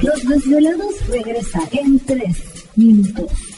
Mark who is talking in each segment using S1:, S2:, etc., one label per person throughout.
S1: Los Desvelados regresa en 3 minutos.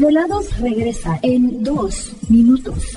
S1: Desvelados regresa en 2 minutos.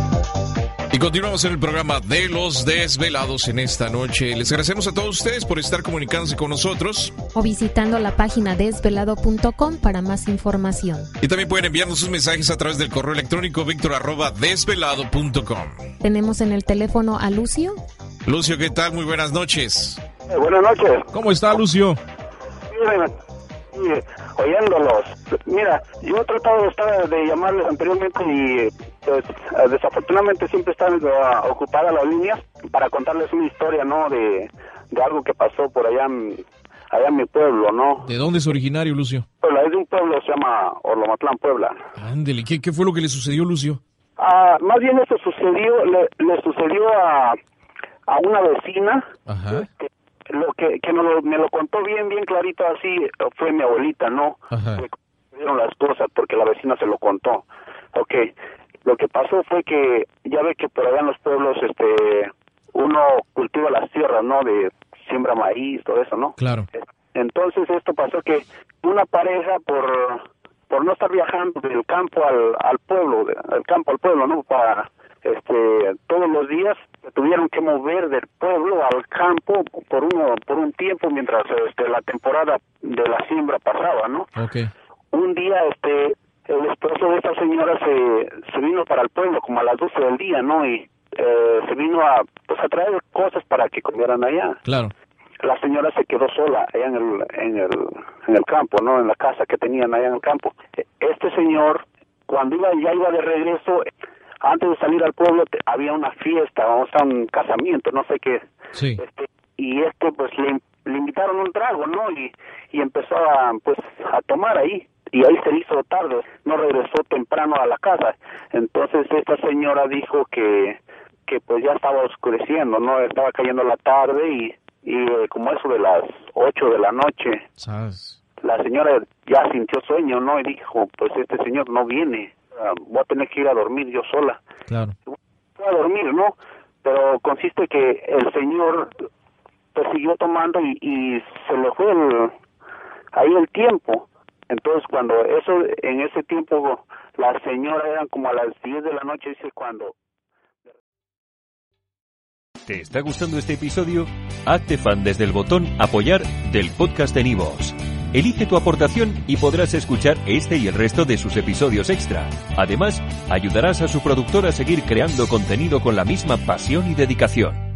S2: Continuamos en el programa de los desvelados en esta noche. Les agradecemos a todos ustedes por estar comunicándose con nosotros.
S3: O visitando la página desvelado.com para más información.
S2: Y también pueden enviarnos sus mensajes a través del correo electrónico víctor desvelado.com.
S3: Tenemos en el teléfono a Lucio.
S2: Lucio, ¿qué tal? Muy buenas noches.
S4: Eh, buenas noches.
S2: ¿Cómo está Lucio?
S4: Miren, oyéndolos. Mira, yo he tratado de, estar, de llamarles anteriormente y pues desafortunadamente siempre están uh, ocupadas las líneas para contarles una historia, ¿no? De, de algo que pasó por allá en, allá en mi pueblo, ¿no?
S2: ¿De dónde es originario, Lucio?
S4: Pues es de un pueblo se llama Orlomatlán, Puebla.
S2: Ándele, ¿qué, ¿qué fue lo que le sucedió, Lucio?
S4: Ah, más bien eso sucedió, le, le sucedió a, a una vecina
S2: Ajá.
S4: que lo que, que me, lo, me lo contó bien, bien clarito así, fue mi abuelita, ¿no?
S2: Ajá.
S4: Me dieron las cosas porque la vecina se lo contó. Ok, lo que pasó fue que ya ve que por allá en los pueblos, este, uno cultiva las tierras, ¿no? De siembra maíz, todo eso, ¿no?
S2: Claro.
S4: Entonces esto pasó que una pareja por por no estar viajando del campo al, al pueblo, de- del campo al pueblo, ¿no? Para este todos los días se tuvieron que mover del pueblo al campo por uno por un tiempo mientras este la temporada de la siembra pasaba, ¿no?
S2: Ok.
S4: Un día este el esposo de esta señora se, se vino para el pueblo como a las 12 del día, ¿no? Y eh, se vino a pues a traer cosas para que comieran allá
S2: Claro.
S4: la señora se quedó sola allá en el, en el, en el campo, ¿no? En la casa que tenían allá en el campo. E- Este señor, cuando iba, ya iba de regreso, antes de salir al pueblo, te- había una fiesta, o sea, un casamiento, no sé qué.
S2: Sí.
S4: Este, y este, pues, le, le invitaron un trago, ¿no? Y, y empezó a, pues, a tomar ahí. Y ahí se hizo tarde, no regresó temprano a la casa. Entonces esta señora dijo que, que pues ya estaba oscureciendo, ¿no? Estaba cayendo la tarde y, y eh, como eso de las ocho de la noche,
S2: ¿Sabes?
S4: la señora ya sintió sueño, ¿no? Y dijo, pues este señor no viene, ah, voy a tener que ir a dormir yo sola.
S2: Claro.
S4: Fue a dormir, ¿no? Pero consiste que el señor pues siguió tomando y, y se le fue el, ahí el tiempo. Entonces cuando eso, en ese tiempo, la señora eran como a las 10 de la noche, dice cuando
S5: ¿Te está gustando este episodio? Hazte fan desde el botón Apoyar del podcast de Nivos. Elige tu aportación y podrás escuchar este y el resto de sus episodios extra. Además, ayudarás a su productor a seguir creando contenido con la misma pasión y dedicación.